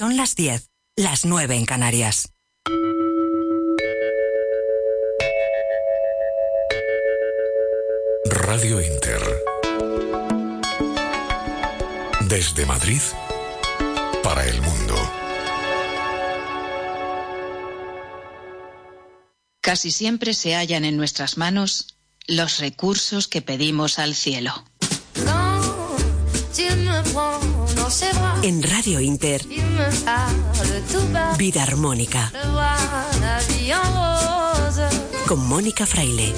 Son las 10, las 9 en Canarias. Radio Inter. Desde Madrid para el mundo. Casi siempre se hallan en nuestras manos los recursos que pedimos al cielo. En Radio Inter, Vida Armónica. Con Mónica Fraile.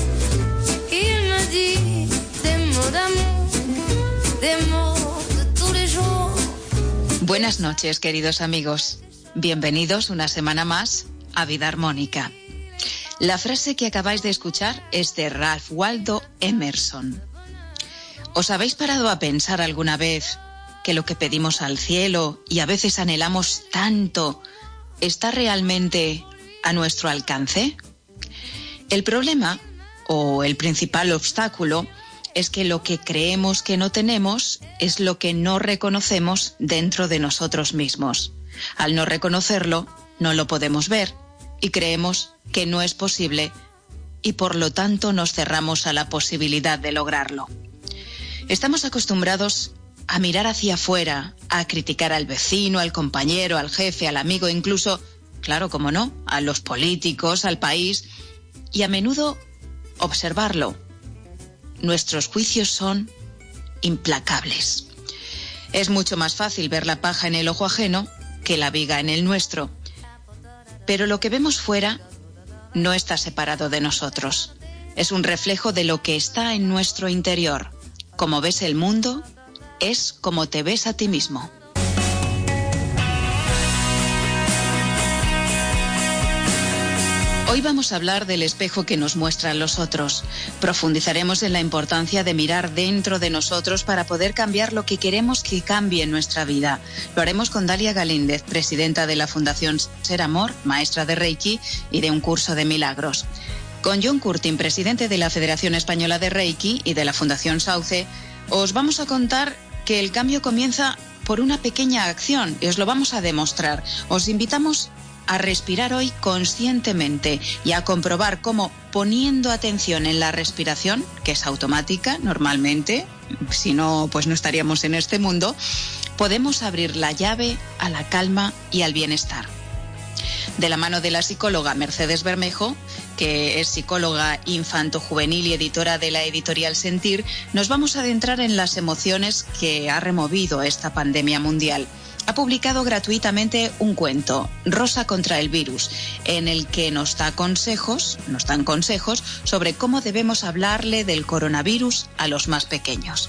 Buenas noches, queridos amigos. Bienvenidos una semana más a Vida Armónica. La frase que acabáis de escuchar es de Ralph Waldo Emerson. ¿Os habéis parado a pensar alguna vez que lo que pedimos al cielo y a veces anhelamos tanto está realmente a nuestro alcance? El problema, o el principal obstáculo, es que lo que creemos que no tenemos es lo que no reconocemos dentro de nosotros mismos. Al no reconocerlo, no lo podemos ver y creemos que no es posible y por lo tanto nos cerramos a la posibilidad de lograrlo. Estamos acostumbrados a mirar hacia afuera, a criticar al vecino, al compañero, al jefe, al amigo, incluso, claro, como no, a los políticos, al país, y a menudo observarlo. Nuestros juicios son implacables. Es mucho más fácil ver la paja en el ojo ajeno que la viga en el nuestro. Pero lo que vemos fuera no está separado de nosotros. Es un reflejo de lo que está en nuestro interior. Como ves el mundo, es como te ves a ti mismo. Hoy vamos a hablar del espejo que nos muestran los otros. Profundizaremos en la importancia de mirar dentro de nosotros para poder cambiar lo que queremos que cambie en nuestra vida. Lo haremos con Dalia Galíndez, presidenta de la Fundación Ser Amor, maestra de Reiki y de un curso de milagros. Con John Curtin, presidente de la Federación Española de Reiki y de la Fundación Sauce, os vamos a contar que el cambio comienza por una pequeña acción y os lo vamos a demostrar. Os invitamos a respirar hoy conscientemente y a comprobar cómo poniendo atención en la respiración, que es automática normalmente, si no, pues no estaríamos en este mundo, podemos abrir la llave a la calma y al bienestar. De la mano de la psicóloga Mercedes Bermejo, que es psicóloga infanto-juvenil y editora de la editorial Sentir, nos vamos a adentrar en las emociones que ha removido esta pandemia mundial ha publicado gratuitamente un cuento, Rosa contra el virus, en el que nos da consejos, nos dan consejos sobre cómo debemos hablarle del coronavirus a los más pequeños.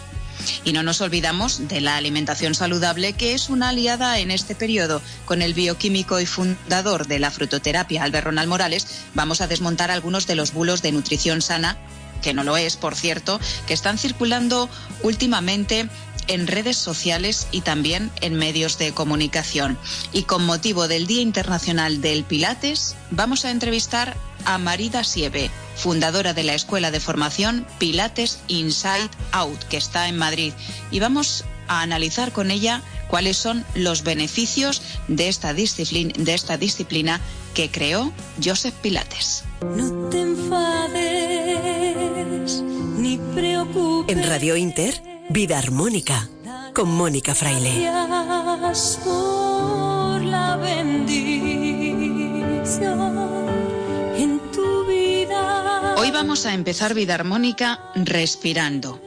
Y no nos olvidamos de la alimentación saludable, que es una aliada en este periodo. Con el bioquímico y fundador de la frutoterapia, Albert Ronald Morales, vamos a desmontar algunos de los bulos de nutrición sana que no lo es, por cierto, que están circulando últimamente en redes sociales y también en medios de comunicación. Y con motivo del Día Internacional del Pilates, vamos a entrevistar a Marida Sieve, fundadora de la Escuela de Formación Pilates Inside Out, que está en Madrid. Y vamos a analizar con ella cuáles son los beneficios de esta disciplina, de esta disciplina que creó Joseph Pilates. No te enfades ni preocupes. En Radio Inter Vida Armónica con Mónica Fraile. Por la vida. Hoy vamos a empezar Vida Armónica respirando.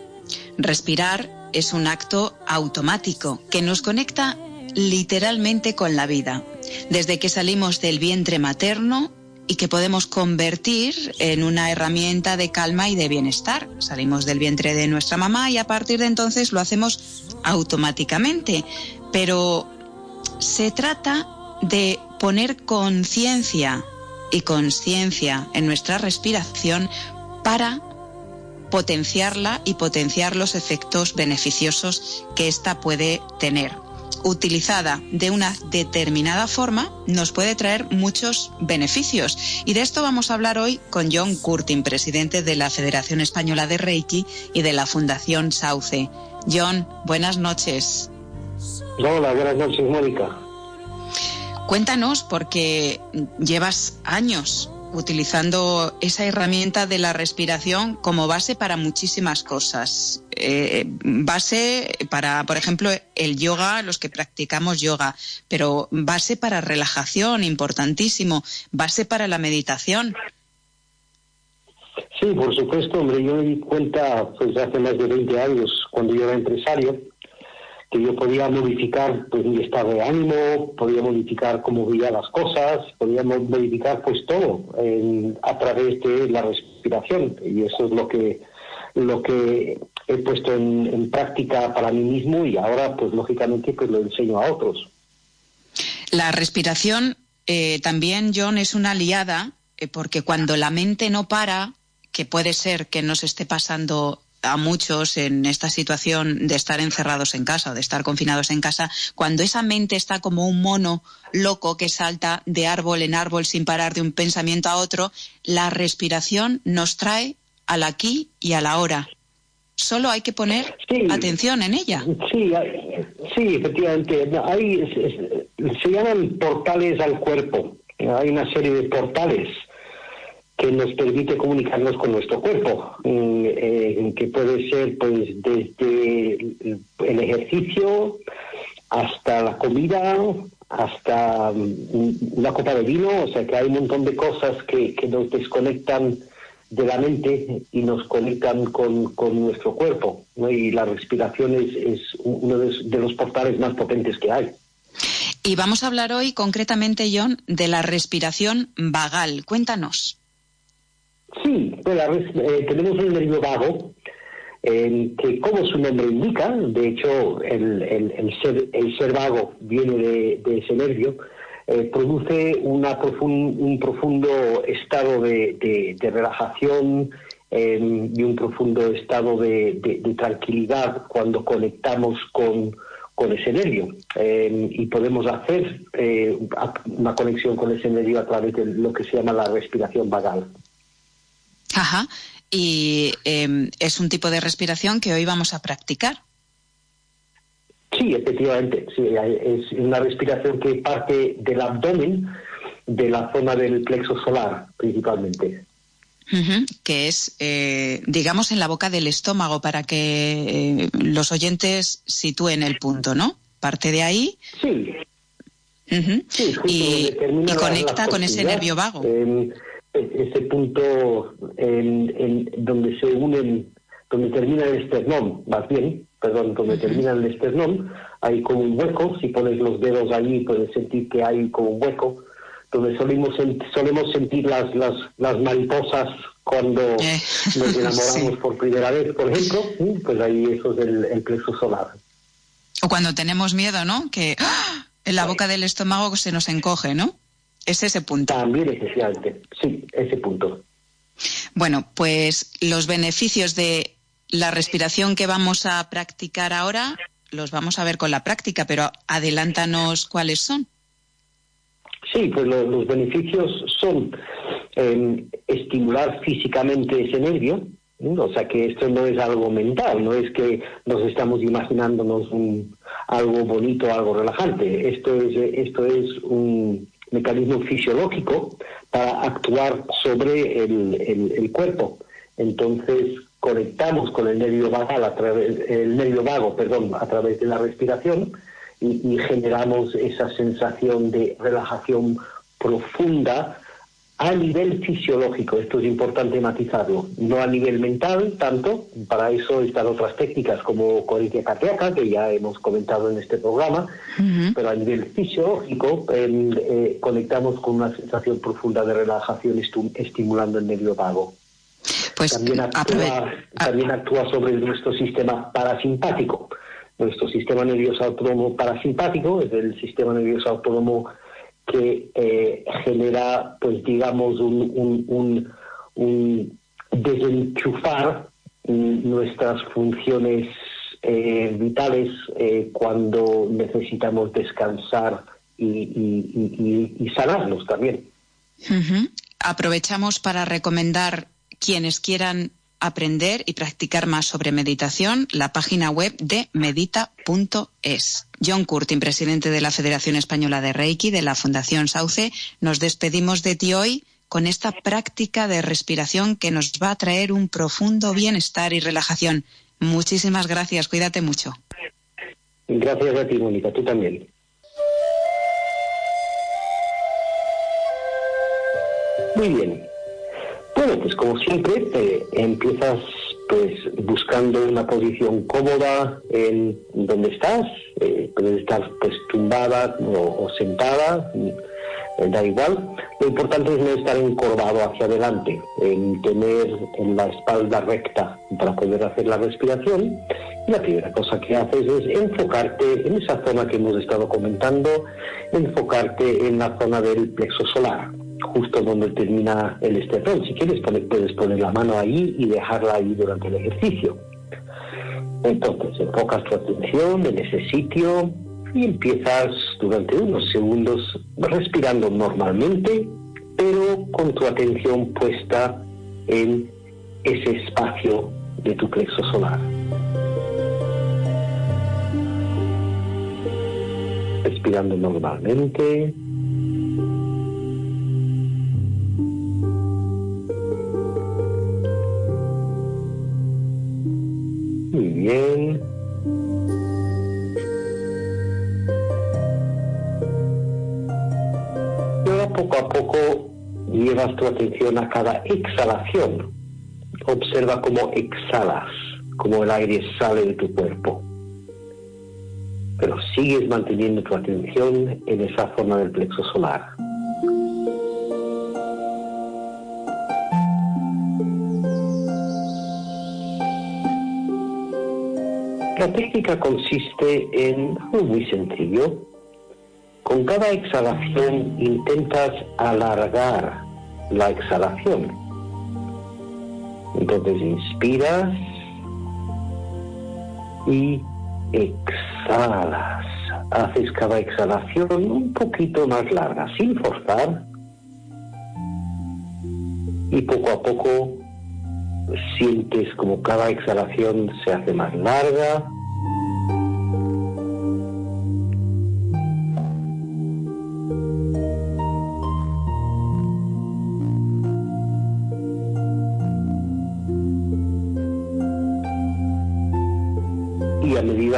Respirar es un acto automático que nos conecta literalmente con la vida. Desde que salimos del vientre materno y que podemos convertir en una herramienta de calma y de bienestar. Salimos del vientre de nuestra mamá y a partir de entonces lo hacemos automáticamente. Pero se trata de poner conciencia y conciencia en nuestra respiración para potenciarla y potenciar los efectos beneficiosos que ésta puede tener utilizada de una determinada forma, nos puede traer muchos beneficios. Y de esto vamos a hablar hoy con John Curtin, presidente de la Federación Española de Reiki y de la Fundación Sauce. John, buenas noches. Hola, buenas noches, Mónica. Cuéntanos, porque llevas años utilizando esa herramienta de la respiración como base para muchísimas cosas. Eh, base para, por ejemplo, el yoga, los que practicamos yoga, pero base para relajación, importantísimo, base para la meditación. Sí, por supuesto, hombre, yo me di cuenta pues hace más de 20 años, cuando yo era empresario, yo podía modificar pues mi estado de ánimo, podía modificar cómo veía las cosas, podía modificar pues todo a través de la respiración y eso es lo que lo que he puesto en, práctica para mí mismo y ahora pues lógicamente pues lo enseño a otros. La respiración eh, también John es una aliada eh, porque cuando la mente no para que puede ser que nos esté pasando a muchos en esta situación de estar encerrados en casa o de estar confinados en casa, cuando esa mente está como un mono loco que salta de árbol en árbol sin parar de un pensamiento a otro, la respiración nos trae al aquí y a la hora. Solo hay que poner atención en ella. Sí, sí efectivamente. se llaman portales al cuerpo. Hay una serie de portales que nos permite comunicarnos con nuestro cuerpo, eh, que puede ser pues desde el ejercicio hasta la comida, hasta mm, una copa de vino, o sea que hay un montón de cosas que, nos desconectan de la mente y nos conectan con, nuestro cuerpo. Y la respiración es, uno de, de los portales más potentes que hay. Y vamos a hablar hoy concretamente, John, de la respiración vagal. Cuéntanos. Sí, eh, tenemos un nervio vago que, como su nombre indica, de hecho el, el, ser, el ser vago viene de, ese nervio, eh, produce una un profundo estado de, relajación em, y un profundo estado de, tranquilidad cuando conectamos con, con ese nervio. Em, y podemos hacer eh, una conexión con ese nervio a través de lo que se llama la respiración vagal. Ajá. Y em, es un tipo de respiración que hoy vamos a practicar. Sí, efectivamente. Sí, es una respiración que parte del abdomen, de la zona del plexo solar, principalmente. que es, eh, digamos, en la boca del estómago, para que eh, los oyentes sitúen el punto, ¿no? Parte de ahí. Sí. y, conecta con ese nervio vago ese punto en, donde se unen, donde termina el esternón, más bien, perdón, donde termina el esternón, hay como un hueco, si pones los dedos allí puedes sentir que hay como un hueco, donde solemos, solemos sentir las, las, las mariposas cuando eh, nos enamoramos por primera vez, por ejemplo, pues ahí eso es el, el plexo solar. O cuando tenemos miedo, ¿no? Que ¡ah! en la boca del estómago se nos encoge, ¿no? Es ese punto. También, especialmente, sí, ese punto. Bueno, pues los beneficios de la respiración que vamos a practicar ahora los vamos a ver con la práctica, pero adelántanos cuáles son. Sí, pues los beneficios son em, estimular físicamente ese nervio, o sea que esto no es algo mental, no es que nos estamos imaginándonos un, algo bonito, algo relajante. Esto es, esto es un, mecanismo fisiológico para actuar sobre el, cuerpo. Entonces conectamos con el nervio vagal a través, el nervio vago, perdón, a través de la respiración y generamos esa sensación de relajación profunda a nivel fisiológico, esto es importante matizarlo, no a nivel mental tanto, para eso están otras técnicas como coherencia cardíaca, que ya hemos comentado en este programa, pero a nivel fisiológico eh, conectamos con una sensación profunda de relajación estimulando el nervio vago. Pues, también, actúa, también actúa sobre nuestro sistema parasimpático. Nuestro sistema nervioso autónomo parasimpático es el sistema nervioso autónomo que eh, genera, pues digamos, un, desenchufar nuestras funciones eh, vitales eh, cuando necesitamos descansar y, sanarnos también. Aprovechamos para recomendar quienes quieran aprender y practicar más sobre meditación, la página web de medita.es. John Curtin, presidente de la Federación Española de Reiki de la Fundación Sauce, nos despedimos de ti hoy con esta práctica de respiración que nos va a traer un profundo bienestar y relajación. Muchísimas gracias, cuídate mucho. Gracias a ti, Mónica, tú también. Muy bien. Bueno, pues como siempre, empiezas pues buscando una posición cómoda en donde estás, eh, puedes estar pues tumbada o, sentada, eh, da igual. Lo importante es no estar encorvado hacia adelante, en tener en la espalda recta para poder hacer la respiración. Y la primera cosa que haces es enfocarte en esa zona que hemos estado comentando, enfocarte en la zona del plexo solar justo donde termina el esternón. Si quieres, puedes poner la mano ahí y dejarla ahí durante el ejercicio. Entonces, enfocas tu atención en ese sitio y empiezas durante unos segundos respirando normalmente, pero con tu atención puesta en ese espacio de tu plexo solar. Respirando normalmente. Atención a cada exhalación. Observa cómo exhalas, cómo el aire sale de tu cuerpo. Pero sigues manteniendo tu atención en esa zona del plexo solar. La técnica consiste en algo muy sencillo. Con cada exhalación intentas alargar la exhalación. Entonces inspiras y exhalas. Haces cada exhalación un poquito más larga, sin forzar. Y poco a poco sientes como cada exhalación se hace más larga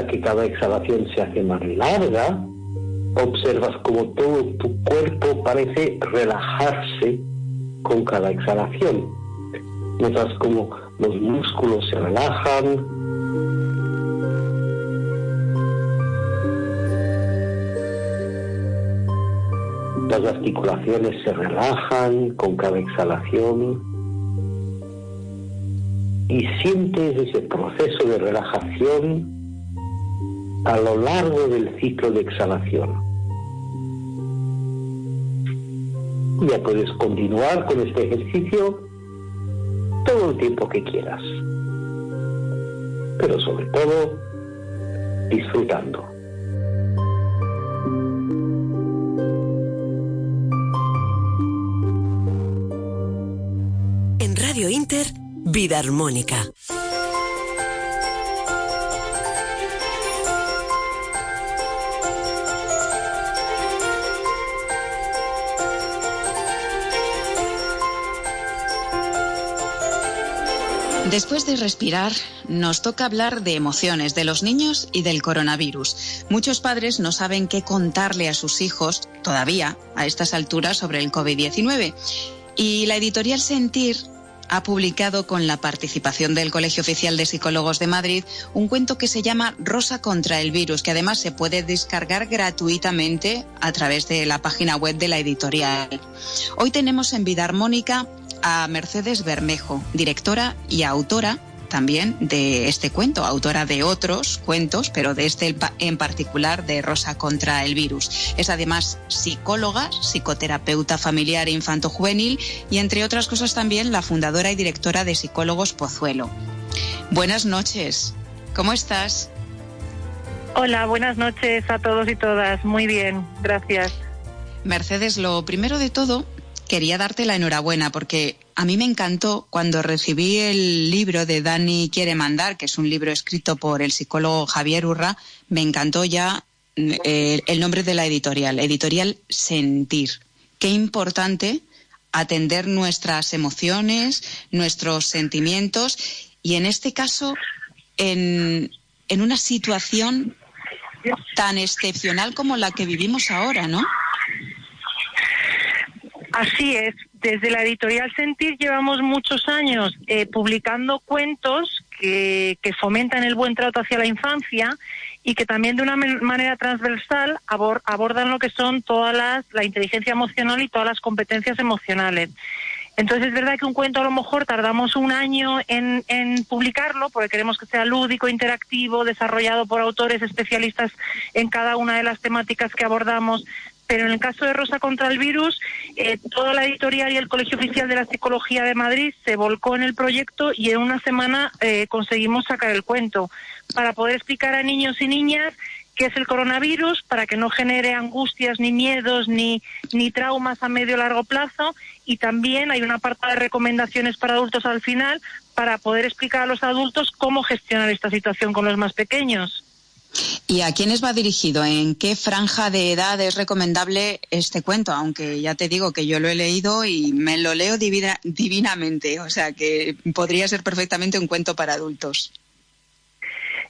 que cada exhalación se hace más larga, observas como todo tu cuerpo parece relajarse con cada exhalación. Notas como los músculos se relajan, las articulaciones se relajan con cada exhalación y sientes ese proceso de relajación a lo largo del ciclo de exhalación. Ya puedes continuar con este ejercicio todo el tiempo que quieras, pero sobre todo disfrutando. En Radio Inter, Vida Armónica. Después de respirar, nos toca hablar de emociones, de los niños y del coronavirus. Muchos padres no saben qué contarle a sus hijos, todavía, a estas alturas, sobre el COVID-19. Y la editorial Sentir ha publicado con la participación del Colegio Oficial de Psicólogos de Madrid un cuento que se llama Rosa contra el virus, que además se puede descargar gratuitamente a través de la página web de la editorial. Hoy tenemos en Vida Armónica a Mercedes Bermejo, directora y autora también de este cuento, autora de otros cuentos, pero de este en particular de Rosa contra el virus. Es además psicóloga, psicoterapeuta familiar e infanto-juvenil y entre otras cosas también la fundadora y directora de Psicólogos Pozuelo. Buenas noches, ¿cómo estás? Hola, buenas noches a todos y todas. Muy bien, gracias. Mercedes, lo primero de todo quería darte la enhorabuena porque a mí me encantó cuando recibí el libro de Dani Quiere Mandar, que es un libro escrito por el psicólogo Javier Urra, me encantó ya eh, el nombre de la editorial, editorial Sentir. Qué importante atender nuestras emociones, nuestros sentimientos y en este caso en, en una situación tan excepcional como la que vivimos ahora, ¿no? Así es. Desde la editorial Sentir llevamos muchos años eh, publicando cuentos que, fomentan el buen trato hacia la infancia y que también de una manera transversal abordan lo que son todas las, la inteligencia emocional y todas las competencias emocionales. Entonces es verdad que un cuento a lo mejor tardamos un año en, publicarlo porque queremos que sea lúdico, interactivo, desarrollado por autores especialistas en cada una de las temáticas que abordamos, pero en el caso de Rosa contra el virus, eh, toda la editorial y el Colegio Oficial de la Psicología de Madrid se volcó en el proyecto y en una semana eh, conseguimos sacar el cuento para poder explicar a niños y niñas qué es el coronavirus, para que no genere angustias, ni miedos, ni, ni traumas a medio o largo plazo. Y también hay una parte de recomendaciones para adultos al final para poder explicar a los adultos cómo gestionar esta situación con los más pequeños. ¿Y a quiénes va dirigido? ¿En qué franja de edad es recomendable este cuento? Aunque ya te digo que yo lo he leído y me lo leo divinamente, o sea que podría ser perfectamente un cuento para adultos.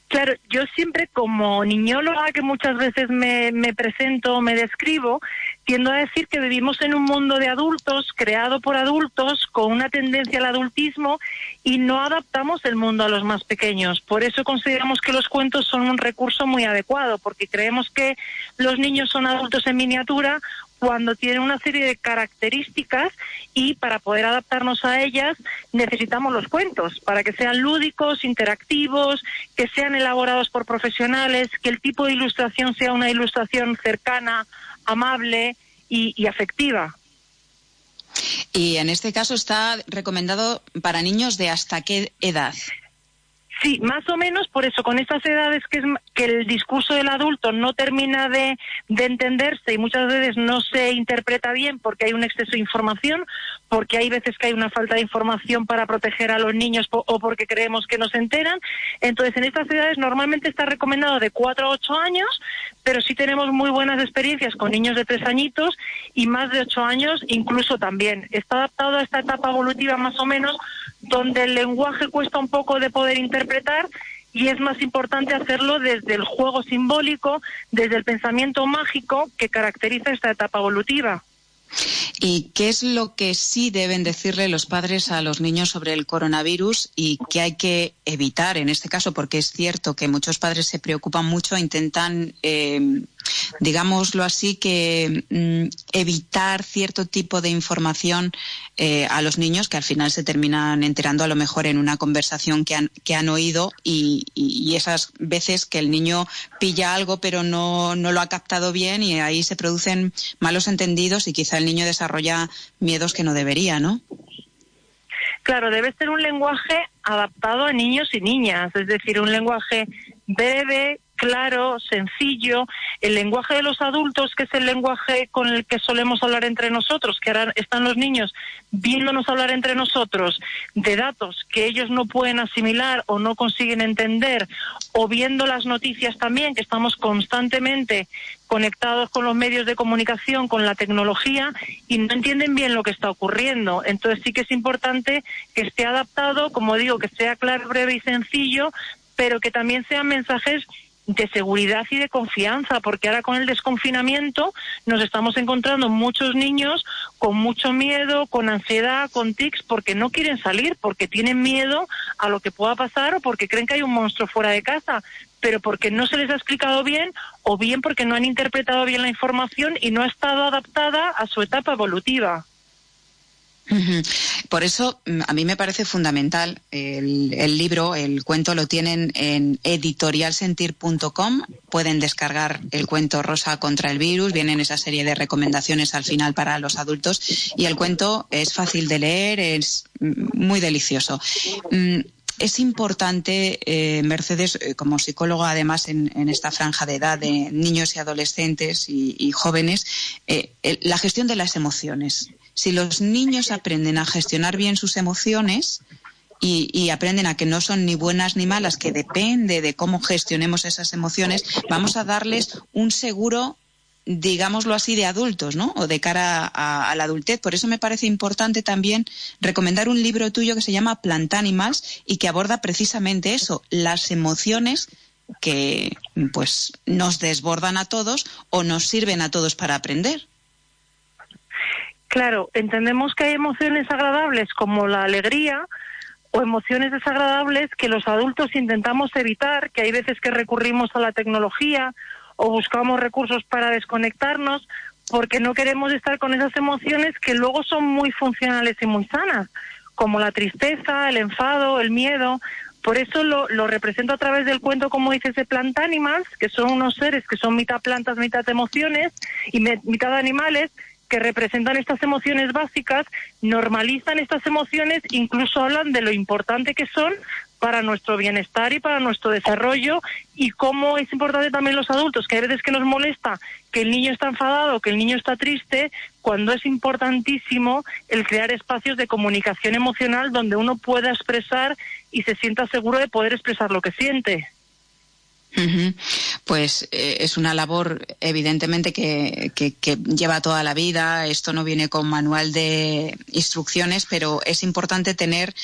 Claro, yo siempre como niñóloga que muchas veces me, me presento, me describo, tiendo a decir que vivimos en un mundo de adultos, creado por adultos, con una tendencia al adultismo y no adaptamos el mundo a los más pequeños. Por eso consideramos que los cuentos son un recurso muy adecuado, porque creemos que los niños son adultos en miniatura cuando tienen una serie de características y para poder adaptarnos a ellas necesitamos los cuentos, para que sean lúdicos, interactivos, que sean elaborados por profesionales, que el tipo de ilustración sea una ilustración cercana, amable y, afectiva. Y en este caso está recomendado para niños de hasta qué edad? Sí, más o menos por eso, con estas edades que, es, que el discurso del adulto no termina de, de, entenderse y muchas veces no se interpreta bien porque hay un exceso de información, porque hay veces que hay una falta de información para proteger a los niños o porque creemos que no se enteran. Entonces, en estas edades normalmente está recomendado de 4 a 8 años, pero sí tenemos muy buenas experiencias con niños de 3 añitos y más de 8 años incluso también. Está adaptado a esta etapa evolutiva más o menos donde el lenguaje cuesta un poco de poder interpretar y es más importante hacerlo desde el juego simbólico, desde el pensamiento mágico que caracteriza esta etapa evolutiva. ¿Y qué es lo que sí deben decirle los padres a los niños sobre el coronavirus y qué hay que evitar en este caso? Porque es cierto que muchos padres se preocupan mucho intentan, eh, digámoslo así, que mm, evitar cierto tipo de información eh, a los niños que al final se terminan enterando a lo mejor en una conversación que han, que han oído y, y esas veces que el niño pilla algo pero no, no lo ha captado bien y ahí se producen malos entendidos y quizá el niño desarrolla miedos que no debería, ¿no? Claro, debe ser un lenguaje adaptado a niños y niñas, es decir, un lenguaje breve, claro, sencillo, el lenguaje de los adultos, que es el lenguaje con el que solemos hablar entre nosotros, que ahora están los niños viéndonos hablar entre nosotros de datos que ellos no pueden asimilar o no consiguen entender, o viendo las noticias también, que estamos constantemente conectados con los medios de comunicación, con la tecnología, y no entienden bien lo que está ocurriendo. Entonces sí que es importante que esté adaptado, como digo, que sea claro, breve y sencillo, pero que también sean mensajes de seguridad y de confianza, porque ahora con el desconfinamiento nos estamos encontrando muchos niños con mucho miedo, con ansiedad, con tics, porque no quieren salir, porque tienen miedo a lo que pueda pasar o porque creen que hay un monstruo fuera de casa, pero porque no se les ha explicado bien o bien porque no han interpretado bien la información y no ha estado adaptada a su etapa evolutiva. Por eso mm, a mí me parece fundamental el, libro, el cuento lo tienen en editorialsentir.com, pueden descargar el cuento Rosa contra el virus, vienen esa serie de recomendaciones al final para los adultos y el cuento es fácil de leer, es mm, muy delicioso. Mm, es importante, eh, Mercedes, eh, como psicóloga además en, esta franja de edad de niños y adolescentes y, jóvenes, eh, la gestión de las emociones si los niños aprenden a gestionar bien sus emociones, y, aprenden a que no son ni buenas ni malas, que depende de cómo gestionemos esas emociones, vamos a darles un seguro digámoslo así, de adultos, ¿no? O de cara a, la adultez. Por eso me parece importante también recomendar un libro tuyo que se llama Plant Animals y que aborda precisamente eso, las emociones que pues nos desbordan a todos o nos sirven a todos para aprender. Claro, entendemos que hay emociones agradables como la alegría, o emociones desagradables que los adultos intentamos evitar, que hay veces que recurrimos a la tecnología o buscamos recursos para desconectarnos porque no queremos estar con esas emociones que luego son muy funcionales y muy sanas, como la tristeza, el enfado, el miedo. Por eso lo, lo represento a través del cuento, como dices, de Plant Animals, que son unos seres que son mitad plantas, mitad emociones y mitad animales, que representan estas emociones básicas, normalizan estas emociones, incluso hablan de lo importante que son para nuestro bienestar y para nuestro desarrollo y cómo es importante también los adultos, que hay veces que nos molesta que el niño está enfadado, que el niño está triste, cuando es importantísimo el crear espacios de comunicación emocional donde uno pueda expresar y se sienta seguro de poder expresar lo que siente. Pues eh, es una labor evidentemente que, lleva toda la vida. Esto no viene con manual de instrucciones, pero es importante tener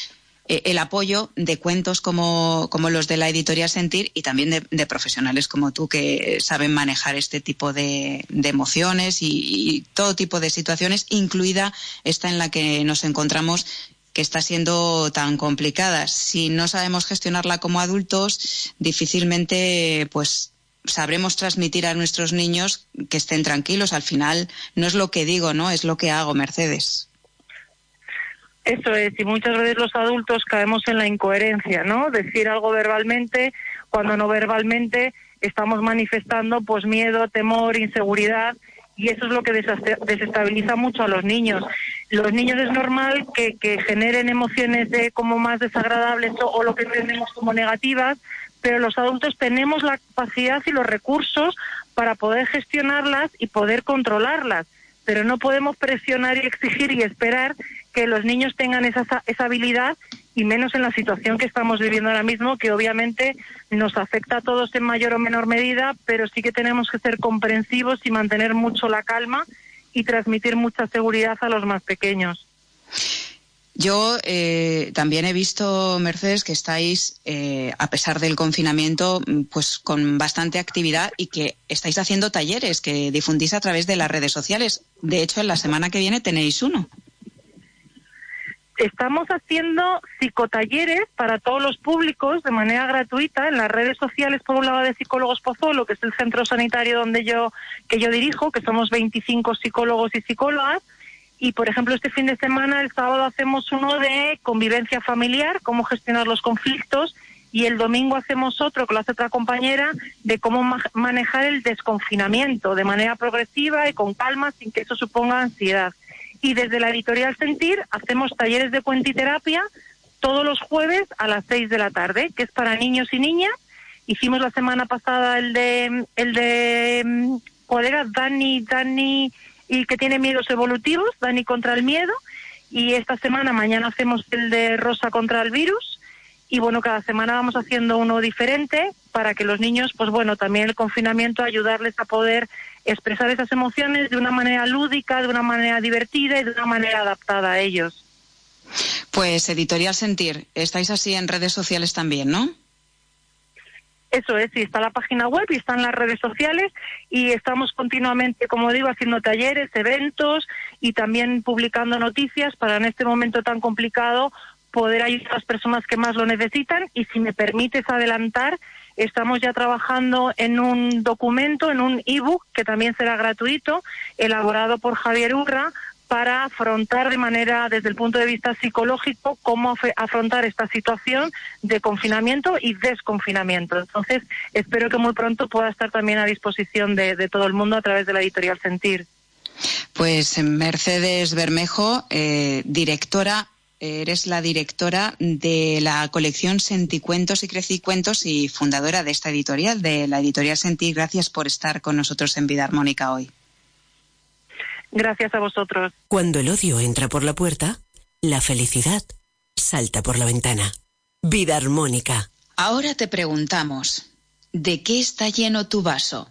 eh, el apoyo de cuentos como, los de la editorial Sentir y también de, profesionales como tú que saben manejar este tipo de, emociones y, todo tipo de situaciones, incluida esta en la que nos encontramos que está siendo tan complicada. Si no sabemos gestionarla como adultos, difícilmente pues sabremos transmitir a nuestros niños que estén tranquilos. Al final no es lo que digo, ¿no? Es lo que hago, Mercedes. Eso es, y muchas veces los adultos caemos en la incoherencia, ¿no? Decir algo verbalmente cuando no verbalmente estamos manifestando pues miedo, temor, inseguridad y eso es lo que desestabiliza mucho a los niños. Los niños es normal que, generen emociones de como más desagradables o, lo que entendemos como negativas, pero los adultos tenemos la capacidad y los recursos para poder gestionarlas y poder controlarlas, pero no podemos presionar y exigir y esperar que los niños tengan esa, esa habilidad y menos en la situación que estamos viviendo ahora mismo, que obviamente nos afecta a todos en mayor o menor medida, pero sí que tenemos que ser comprensivos y mantener mucho la calma y transmitir mucha seguridad a los más pequeños. Yo eh, también he visto, Mercedes, que estáis, eh, a pesar del confinamiento, pues con bastante actividad y que estáis haciendo talleres que difundís a través de las redes sociales. De hecho, en la semana que viene tenéis uno estamos haciendo psicotalleres para todos los públicos de manera gratuita en las redes sociales, por un lado de Psicólogos Pozuelo, que es el centro sanitario donde yo que yo dirijo, que somos 25 psicólogos y psicólogas. Y, por ejemplo, este fin de semana, el sábado, hacemos uno de convivencia familiar, cómo gestionar los conflictos, y el domingo hacemos otro, que lo hace otra compañera, de cómo manejar el desconfinamiento de manera progresiva y con calma, sin que eso suponga ansiedad. Y desde la editorial Sentir hacemos talleres de cuentiterapia todos los jueves a las seis de la tarde, que es para niños y niñas. Hicimos la semana pasada el de, el de, ¿cuál era? Dani, Dani, y que tiene miedos evolutivos, Dani contra el miedo. Y esta semana, mañana hacemos el de Rosa contra el virus. Y bueno, cada semana vamos haciendo uno diferente para que los niños, pues bueno, también el confinamiento ayudarles a poder expresar esas emociones de una manera lúdica, de una manera divertida y de una manera adaptada a ellos. Pues Editorial Sentir, estáis así en redes sociales también, ¿no? Eso es, sí, está la página web y están las redes sociales y estamos continuamente, como digo, haciendo talleres, eventos y también publicando noticias para en este momento tan complicado poder ayudar a las personas que más lo necesitan y si me permites adelantar, Estamos ya trabajando en un documento, en un ebook que también será gratuito, elaborado por Javier Urra para afrontar de manera, desde el punto de vista psicológico, cómo afrontar esta situación de confinamiento y desconfinamiento. Entonces, espero que muy pronto pueda estar también a disposición de, todo el mundo a través de la editorial Sentir. Pues Mercedes Bermejo, eh, directora Eres la directora de la colección Senticuentos y Crecicuentos y fundadora de esta editorial, de la editorial Sentir. Gracias por estar con nosotros en Vida Armónica hoy. Gracias a vosotros. Cuando el odio entra por la puerta, la felicidad salta por la ventana. Vida armónica. Ahora te preguntamos, ¿de qué está lleno tu vaso?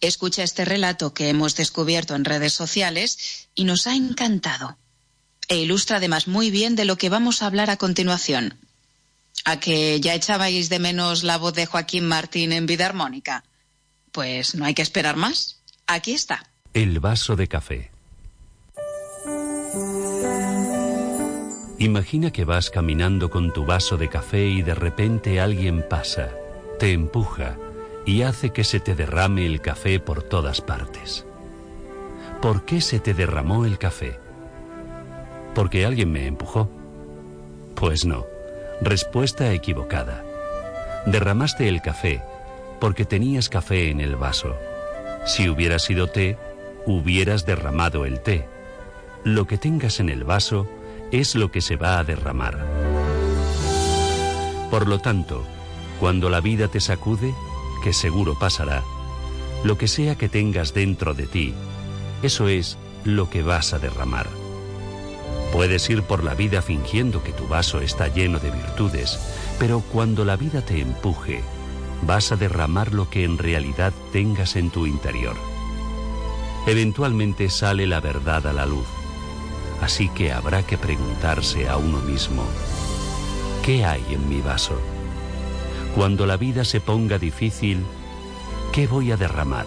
Escucha este relato que hemos descubierto en redes sociales y nos ha encantado. E ilustra además muy bien de lo que vamos a hablar a continuación. ¿A que ya echabais de menos la voz de Joaquín Martín en Vida Armónica? Pues no hay que esperar más. Aquí está. El vaso de café. Imagina que vas caminando con tu vaso de café y de repente alguien pasa, te empuja y hace que se te derrame el café por todas partes. ¿Por qué se te derramó el café? ¿Porque alguien me empujó? Pues no, respuesta equivocada. Derramaste el café porque tenías café en el vaso. Si hubiera sido té, hubieras derramado el té. Lo que tengas en el vaso es lo que se va a derramar. Por lo tanto, cuando la vida te sacude, que seguro pasará, lo que sea que tengas dentro de ti, eso es lo que vas a derramar. Puedes ir por la vida fingiendo que tu vaso está lleno de virtudes, pero cuando la vida te empuje, vas a derramar lo que en realidad tengas en tu interior. Eventualmente sale la verdad a la luz Así que habrá que preguntarse a uno mismo, ¿qué hay en mi vaso? Cuando la vida se ponga difícil, ¿qué voy a derramar?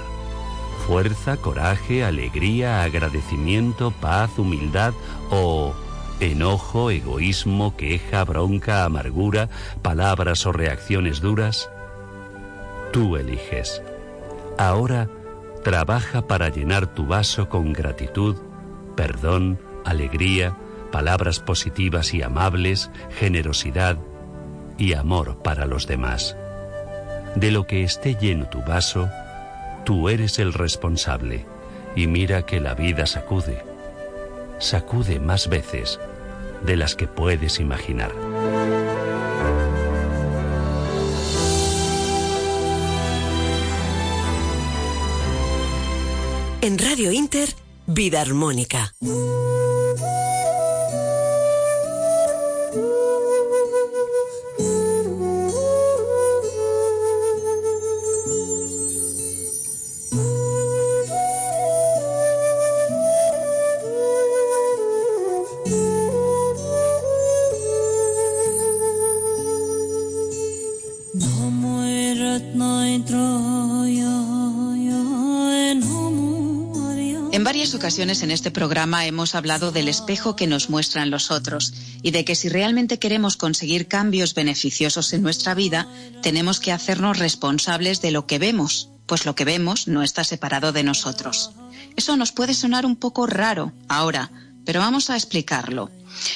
¿Fuerza, coraje, alegría, agradecimiento, paz, humildad o enojo, egoísmo, queja, bronca, amargura, palabras o reacciones duras? Tú eliges. Ahora trabaja para llenar tu vaso con gratitud, perdón, alegría, palabras positivas y amables, generosidad y amor para los demás. De lo que esté lleno tu vaso, tú eres el responsable y mira que la vida sacude. Sacude más veces de las que puedes imaginar. En Radio Inter, Vida Armónica. Ocasiones en este programa hemos hablado del espejo que nos muestran los otros y de que si realmente queremos conseguir cambios beneficiosos en nuestra vida, tenemos que hacernos responsables de lo que vemos, pues lo que vemos no está separado de nosotros. Eso nos puede sonar un poco raro ahora, pero vamos a explicarlo.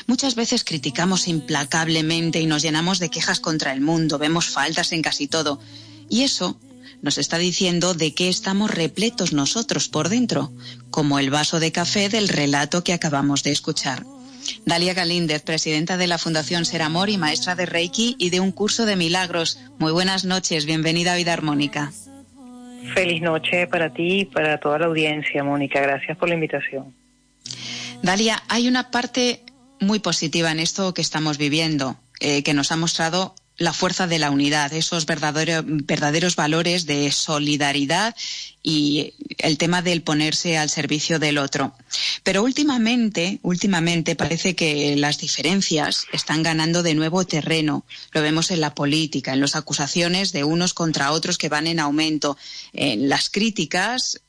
Muchas veces criticamos implacablemente y nos llenamos de quejas contra el mundo, vemos faltas en casi todo. Y eso nos está diciendo de qué estamos repletos nosotros por dentro, como el vaso de café del relato que acabamos de escuchar. Dalia Galíndez, presidenta de la Fundación Ser Amor y maestra de Reiki y de un curso de milagros. Muy buenas noches, bienvenida a Vida Armónica. Feliz noche para ti y para toda la audiencia, Mónica. Gracias por la invitación. Dalia, hay una parte muy positiva en esto que estamos viviendo, eh, que nos ha mostrado la fuerza de la unidad, esos verdaderos valores de solidaridad y el tema del ponerse al servicio del otro. Pero últimamente, últimamente parece que las diferencias están ganando de nuevo terreno. Lo vemos en la política, en las acusaciones de unos contra otros que van en aumento, en las críticas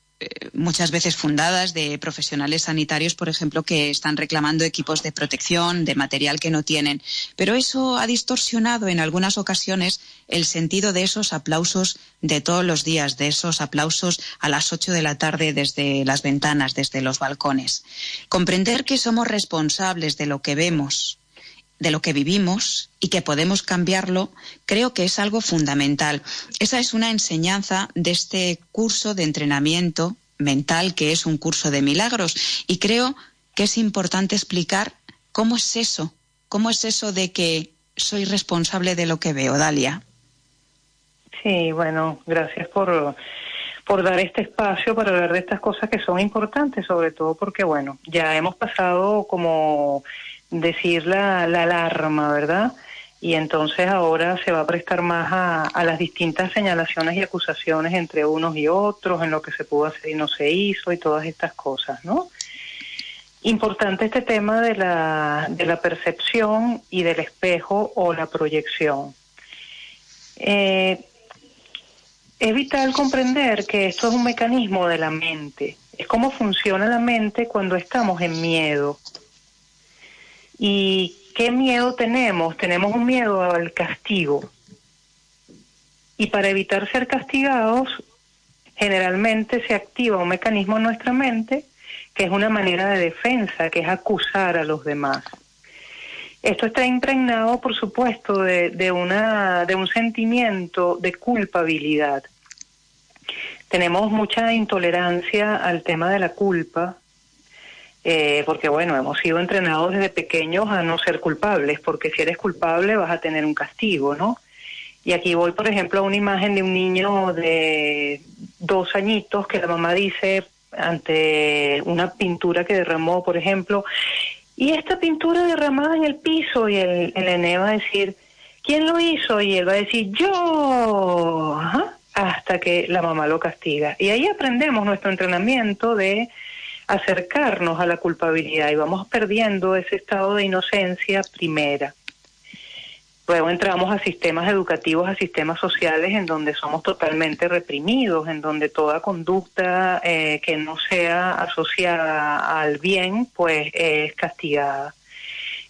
muchas veces fundadas de profesionales sanitarios, por ejemplo, que están reclamando equipos de protección, de material que no tienen. Pero eso ha distorsionado en algunas ocasiones el sentido de esos aplausos de todos los días, de esos aplausos a las ocho de la tarde desde las ventanas, desde los balcones. Comprender que somos responsables de lo que vemos, de lo que vivimos y que podemos cambiarlo, creo que es algo fundamental. Esa es una enseñanza de este curso de entrenamiento mental que es un curso de milagros y creo que es importante explicar cómo es eso, cómo es eso de que soy responsable de lo que veo, Dalia. Sí, bueno, gracias por, por dar este espacio para hablar de estas cosas que son importantes, sobre todo porque, bueno, ya hemos pasado como decir la, la alarma, ¿verdad? Y entonces ahora se va a prestar más a, a las distintas señalaciones y acusaciones entre unos y otros, en lo que se pudo hacer y no se hizo y todas estas cosas, ¿no? Importante este tema de la, de la percepción y del espejo o la proyección. Eh, es vital comprender que esto es un mecanismo de la mente. Es cómo funciona la mente cuando estamos en miedo. ¿Y qué miedo tenemos? Tenemos un miedo al castigo. Y para evitar ser castigados, generalmente se activa un mecanismo en nuestra mente que es una manera de defensa, que es acusar a los demás. Esto está impregnado, por supuesto, de, de, una, de un sentimiento de culpabilidad. Tenemos mucha intolerancia al tema de la culpa, eh, porque bueno, hemos sido entrenados desde pequeños a no ser culpables, porque si eres culpable vas a tener un castigo, ¿no? Y aquí voy, por ejemplo, a una imagen de un niño de dos añitos que la mamá dice, ante una pintura que derramó, por ejemplo, y esta pintura derramada en el piso y el, el va a decir, ¿quién lo hizo? Y él va a decir, yo, hasta que la mamá lo castiga. Y ahí aprendemos nuestro entrenamiento de acercarnos a la culpabilidad y vamos perdiendo ese estado de inocencia primera. Luego entramos a sistemas educativos, a sistemas sociales en donde somos totalmente reprimidos, en donde toda conducta eh, que no sea asociada al bien, pues es castigada.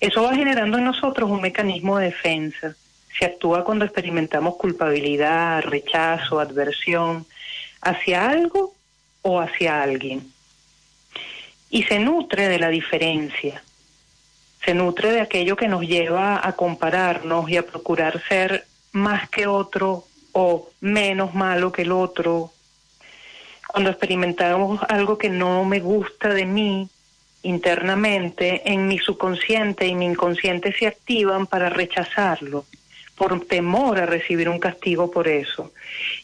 Eso va generando en nosotros un mecanismo de defensa. Se actúa cuando experimentamos culpabilidad, rechazo, adversión hacia algo o hacia alguien. Y se nutre de la diferencia se nutre de aquello que nos lleva a compararnos y a procurar ser más que otro o menos malo que el otro. Cuando experimentamos algo que no me gusta de mí internamente, en mi subconsciente y mi inconsciente se activan para rechazarlo, por temor a recibir un castigo por eso.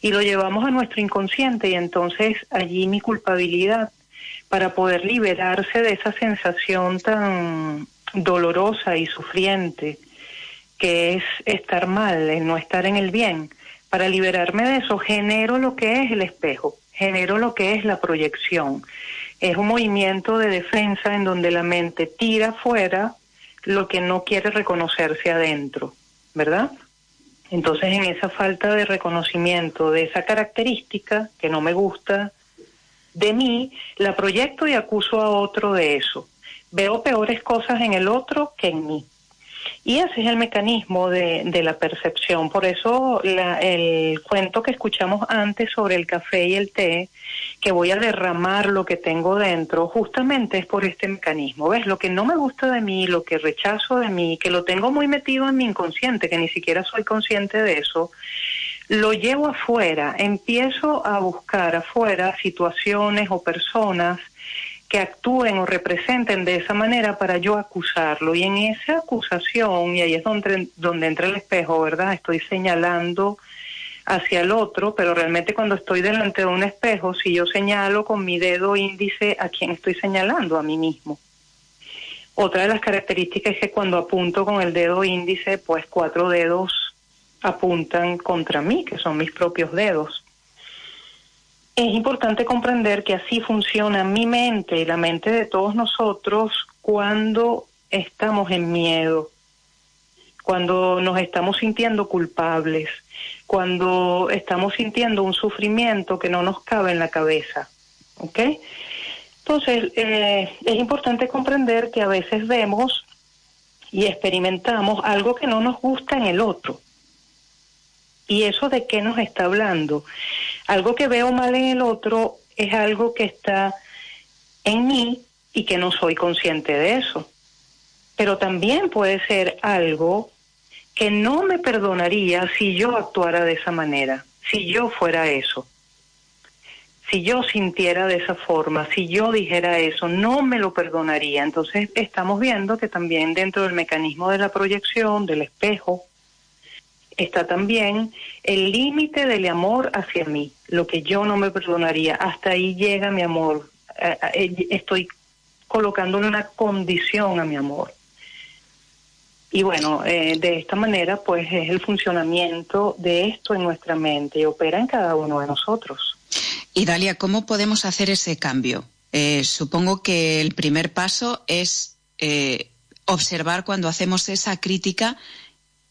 Y lo llevamos a nuestro inconsciente y entonces allí mi culpabilidad para poder liberarse de esa sensación tan dolorosa y sufriente que es estar mal, el no estar en el bien. Para liberarme de eso, genero lo que es el espejo, genero lo que es la proyección. Es un movimiento de defensa en donde la mente tira fuera lo que no quiere reconocerse adentro, ¿verdad? Entonces, en esa falta de reconocimiento de esa característica que no me gusta de mí, la proyecto y acuso a otro de eso veo peores cosas en el otro que en mí. Y ese es el mecanismo de, de la percepción. Por eso la, el cuento que escuchamos antes sobre el café y el té, que voy a derramar lo que tengo dentro, justamente es por este mecanismo. ¿Ves? Lo que no me gusta de mí, lo que rechazo de mí, que lo tengo muy metido en mi inconsciente, que ni siquiera soy consciente de eso, lo llevo afuera, empiezo a buscar afuera situaciones o personas que actúen o representen de esa manera para yo acusarlo. Y en esa acusación, y ahí es donde, donde entra el espejo, ¿verdad? Estoy señalando hacia el otro, pero realmente cuando estoy delante de un espejo, si yo señalo con mi dedo índice a quién estoy señalando, a mí mismo. Otra de las características es que cuando apunto con el dedo índice, pues cuatro dedos apuntan contra mí, que son mis propios dedos. Es importante comprender que así funciona mi mente y la mente de todos nosotros cuando estamos en miedo, cuando nos estamos sintiendo culpables, cuando estamos sintiendo un sufrimiento que no nos cabe en la cabeza. ¿Ok? Entonces, eh, es importante comprender que a veces vemos y experimentamos algo que no nos gusta en el otro. ¿Y eso de qué nos está hablando? Algo que veo mal en el otro es algo que está en mí y que no soy consciente de eso. Pero también puede ser algo que no me perdonaría si yo actuara de esa manera, si yo fuera eso. Si yo sintiera de esa forma, si yo dijera eso, no me lo perdonaría. Entonces estamos viendo que también dentro del mecanismo de la proyección, del espejo, está también el límite del amor hacia mí, lo que yo no me perdonaría. Hasta ahí llega mi amor. Eh, eh, estoy colocándole una condición a mi amor. Y bueno, eh, de esta manera, pues es el funcionamiento de esto en nuestra mente y opera en cada uno de nosotros. Y Dalia, ¿cómo podemos hacer ese cambio? supongo que el primer paso es observar cuando hacemos esa crítica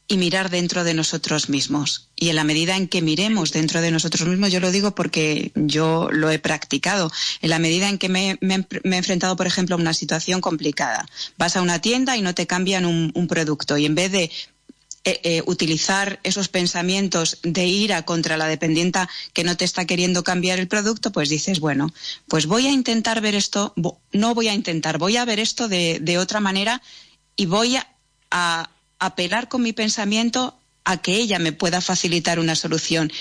y mirar dentro de nosotros mismos. Y en la medida en que miremos dentro de nosotros mismos, yo lo digo porque yo lo he practicado, en la medida en que me, he enfrentado, por ejemplo, a una situación complicada, vas a una tienda y no te cambian un, producto y en vez de eh, eh, utilizar esos pensamientos de ira contra la dependienta que no te está queriendo cambiar el producto, pues dices, bueno, pues voy a intentar ver esto, no voy a intentar, voy a ver esto de, de otra manera y voy a, apelar con mi pensamiento a que ella me pueda facilitar una solución.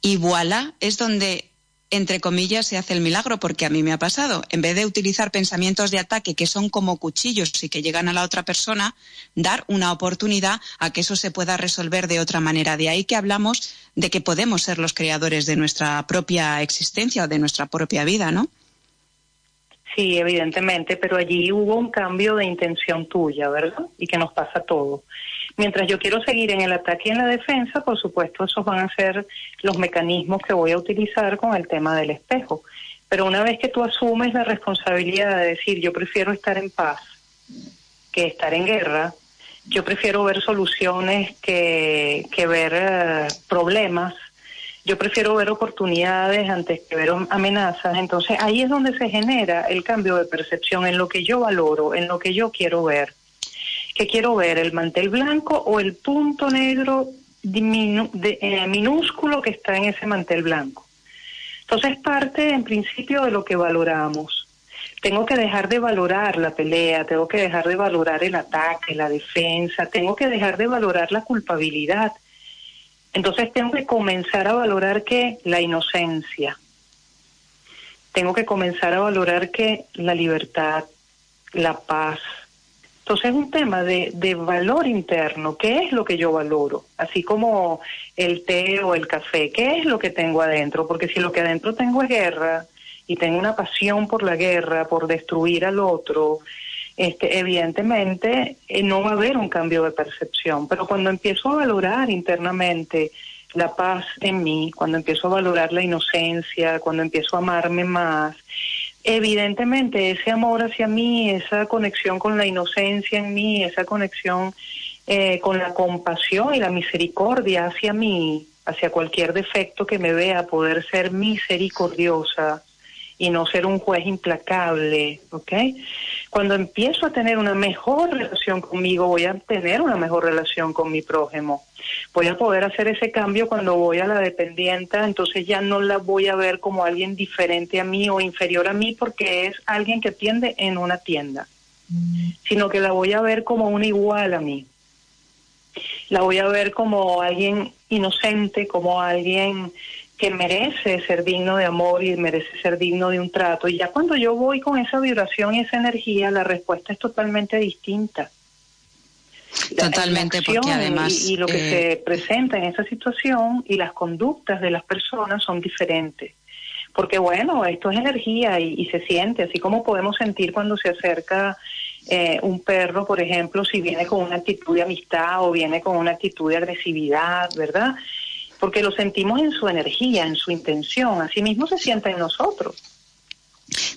Y voilà, es donde, entre comillas, se hace el milagro, porque a mí me ha pasado. En vez de utilizar pensamientos de ataque que son como cuchillos y que llegan a la otra persona, dar una oportunidad a que eso se pueda resolver de otra manera. De ahí que hablamos de que podemos ser los creadores de nuestra propia existencia o de nuestra propia vida, ¿no? Sí, evidentemente, pero allí hubo un cambio de intención tuya, ¿verdad? Y que nos pasa a todos. Mientras yo quiero seguir en el ataque y en la defensa, por supuesto, esos van a ser los mecanismos que voy a utilizar con el tema del espejo. Pero una vez que tú asumes la responsabilidad de decir, yo prefiero estar en paz que estar en guerra, yo prefiero ver soluciones que, que ver eh, problemas, yo prefiero ver oportunidades antes que ver amenazas. Entonces ahí es donde se genera el cambio de percepción en lo que yo valoro, en lo que yo quiero ver. ¿Qué quiero ver? ¿El mantel blanco o el punto negro eh, minúsculo que está en ese mantel blanco? Entonces parte en principio de lo que valoramos. Tengo que dejar de valorar la pelea, tengo que dejar de valorar el ataque, la defensa, tengo que dejar de valorar la culpabilidad entonces tengo que comenzar a valorar que la inocencia, tengo que comenzar a valorar que la libertad, la paz. Entonces es un tema de, de valor interno, ¿qué es lo que yo valoro? Así como el té o el café, ¿qué es lo que tengo adentro? Porque si lo que adentro tengo es guerra y tengo una pasión por la guerra, por destruir al otro, este, evidentemente eh, no va a haber un cambio de percepción, pero cuando empiezo a valorar internamente la paz en mí, cuando empiezo a valorar la inocencia, cuando empiezo a amarme más, evidentemente ese amor hacia mí, esa conexión con la inocencia en mí, esa conexión eh, con la compasión y la misericordia hacia mí, hacia cualquier defecto que me vea, poder ser misericordiosa y no ser un juez implacable, ¿ok? Cuando empiezo a tener una mejor relación conmigo, voy a tener una mejor relación con mi prójimo. Voy a poder hacer ese cambio cuando voy a la dependienta, entonces ya no la voy a ver como alguien diferente a mí o inferior a mí porque es alguien que tiende en una tienda, sino que la voy a ver como una igual a mí. La voy a ver como alguien inocente, como alguien que merece ser digno de amor y merece ser digno de un trato. Y ya cuando yo voy con esa vibración y esa energía, la respuesta es totalmente distinta. Totalmente, porque además... Y, lo que se eh, presenta en esa situación y las conductas de las personas son diferentes. Porque bueno, esto es energía y, se siente, así como podemos sentir cuando se acerca eh, un perro, por ejemplo, si viene con una actitud de amistad o viene con una actitud de agresividad, ¿verdad? Porque lo sentimos en su energía, en su intención, así mismo se siente en nosotros.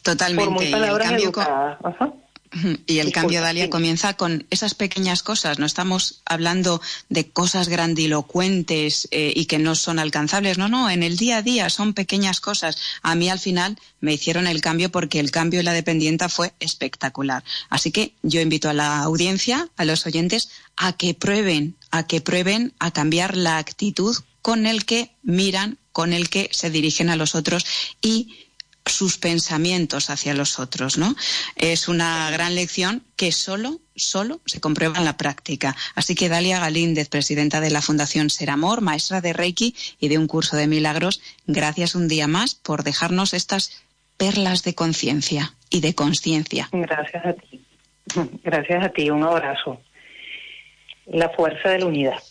Totalmente. Por muy palabras y el cambio, Y el cambio, Dalia, comienza con esas pequeñas cosas. No estamos hablando de cosas grandilocuentes eh, y que no son alcanzables. No, no, en el día a día son pequeñas cosas. A mí al final me hicieron el cambio porque el cambio en la dependienta fue espectacular. Así que yo invito a la audiencia, a los oyentes, a que prueben, a que prueben a cambiar la actitud con el que miran, con el que se dirigen a los otros y sus pensamientos hacia los otros, ¿no? Es una gran lección que solo, solo se comprueba en la práctica. Así que Dalia Galíndez, presidenta de la Fundación Ser Amor, maestra de Reiki y de un curso de milagros, gracias un día más por dejarnos estas perlas de conciencia y de conciencia. Gracias a ti. Gracias a ti. Un abrazo. La fuerza de la unidad.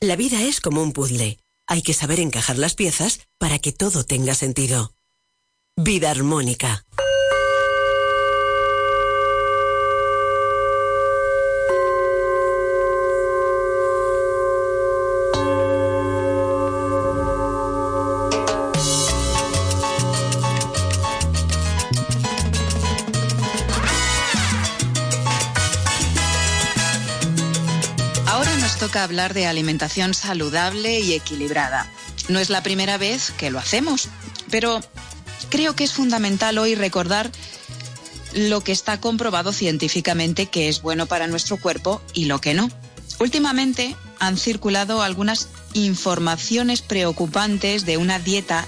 La vida es como un puzzle. Hay que saber encajar las piezas para que todo tenga sentido. Vida armónica. Hablar de alimentación saludable y equilibrada. No es la primera vez que lo hacemos, pero creo que es fundamental hoy recordar lo que está comprobado científicamente que es bueno para nuestro cuerpo y lo que no. Últimamente han circulado algunas informaciones preocupantes de una dieta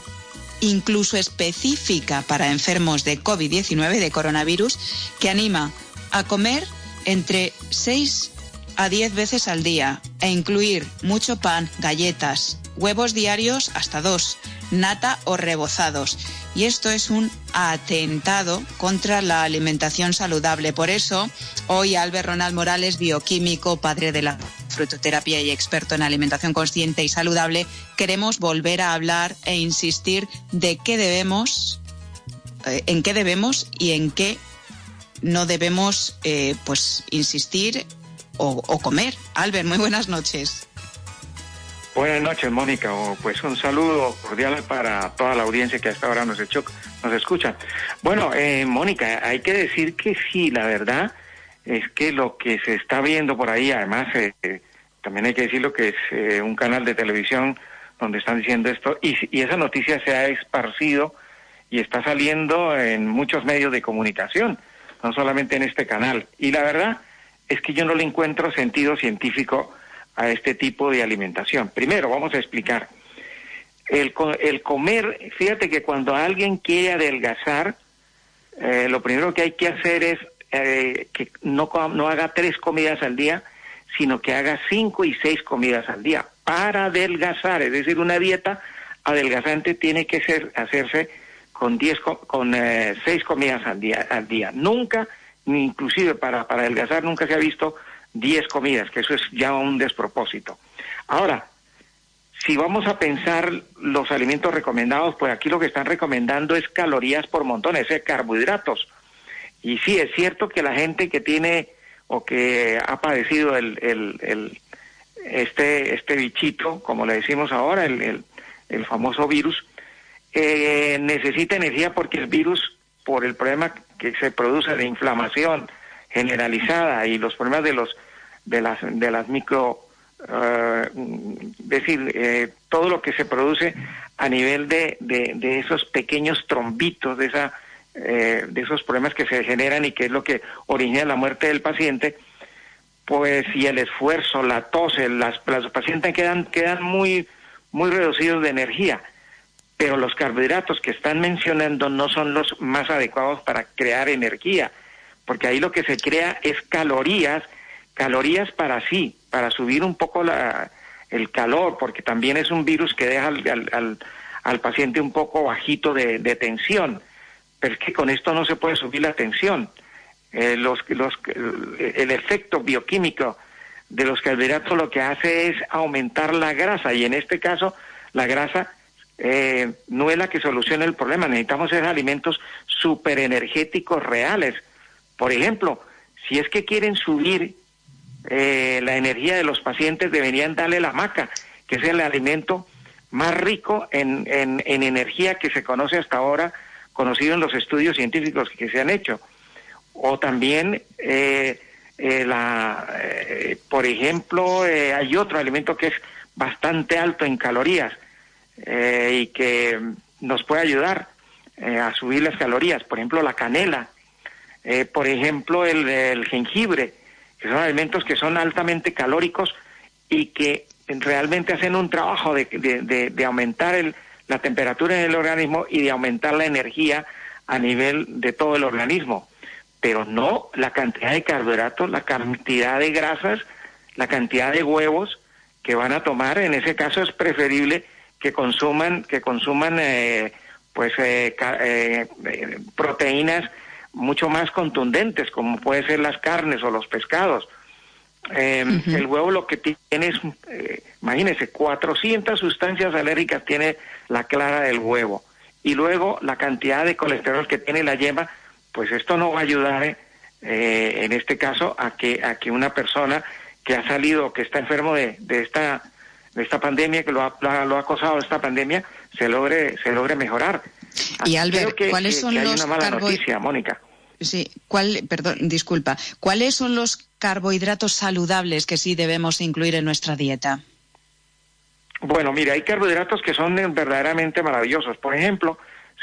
incluso específica para enfermos de COVID-19, de coronavirus, que anima a comer entre 6 a 10 veces al día e incluir mucho pan, galletas, huevos diarios hasta dos, nata o rebozados. Y esto es un atentado contra la alimentación saludable. Por eso, hoy Albert Ronald Morales, bioquímico, padre de la frutoterapia y experto en alimentación consciente y saludable, queremos volver a hablar e insistir de qué debemos, eh, en qué debemos y en qué no debemos eh, pues insistir o, comer. Albert, muy buenas noches. Buenas noches, Mónica. Pues un saludo cordial para toda la audiencia que hasta ahora nos, hecho, nos escucha. Bueno, eh, Mónica, hay que decir que sí, la verdad es que lo que se está viendo por ahí, además, eh, eh, también hay que decirlo que es un canal de televisión donde están diciendo esto, y esa noticia se ha esparcido y está saliendo en muchos medios de comunicación, no solamente en este canal. Y la verdad es que yo no le encuentro sentido científico a este tipo de alimentación. Primero, vamos a explicar. El, el comer, fíjate que cuando alguien quiere adelgazar, eh, lo primero que hay que hacer es eh, que no, no haga tres comidas al día, sino que haga cinco y seis comidas al día para adelgazar. Es decir, una dieta adelgazante tiene que ser, hacerse con, diez, con eh, seis comidas al día, al día. Nunca inclusive para, para adelgazar nunca se ha visto 10 comidas, que eso es ya un despropósito. Ahora, si vamos a pensar los alimentos recomendados, pues aquí lo que están recomendando es calorías por montones, es carbohidratos. Y sí, es cierto que la gente que tiene o que ha padecido el, el, este, este bichito, como le decimos ahora, el, el famoso virus, eh, necesita energía porque el virus, por el problema que se produce de inflamación generalizada y los problemas de los de las de las micro uh, decir eh, todo lo que se produce a nivel de, de, esos pequeños trombitos de esa eh, de esos problemas que se generan y que es lo que origina la muerte del paciente pues y el esfuerzo la tos las, los pacientes quedan quedan muy muy reducidos de energía pero los carbohidratos que están mencionando no son los más adecuados para crear energía, porque ahí lo que se crea es calorías, calorías para sí, para subir un poco la, el calor, porque también es un virus que deja al, al, paciente un poco bajito de, tensión, pero es que con esto no se puede subir la tensión. Eh, los, los, el efecto bioquímico de los carbohidratos lo que hace es aumentar la grasa, y en este caso la grasa eh, no es la que soluciona el problema. Necesitamos esos alimentos superenergéticos reales. Por ejemplo, si es que quieren subir eh, la energía de los pacientes, deberían darle la maca, que es el alimento más rico en, en, energía que se conoce hasta ahora, conocido en los estudios científicos que se han hecho. O también, eh, la, por ejemplo, hay otro alimento que es bastante alto en calorías, eh, y que nos puede ayudar eh, a subir las calorías. Por ejemplo, la canela, eh, por ejemplo, el, jengibre, que son alimentos que son altamente calóricos y que realmente hacen un trabajo de, de, aumentar el, la temperatura en el organismo y de aumentar la energía a nivel de todo el organismo. Pero no la cantidad de carbohidratos, la cantidad de grasas, la cantidad de huevos que van a tomar. En ese caso es preferible que consuman que consuman eh, pues eh, eh, proteínas mucho más contundentes como puede ser las carnes o los pescados Em, el huevo lo que tiene es, eh, imagínense, 400 sustancias alérgicas tiene la clara del huevo. Y luego la cantidad de colesterol que tiene la yema, pues esto no va a ayudar, eh, eh, en este caso, a que, a que una persona que ha salido, que está enfermo de, de esta esta pandemia, que lo ha, lo ha acosado esta pandemia, se logre, se logre mejorar. Y Albert, ¿cuáles son los una mala noticia, Mónica. Sí, ¿cuál, perdón, disculpa, ¿cuáles son los carbohidratos saludables que sí debemos incluir en nuestra dieta? Bueno, mira, hay carbohidratos que son verdaderamente maravillosos. Por ejemplo,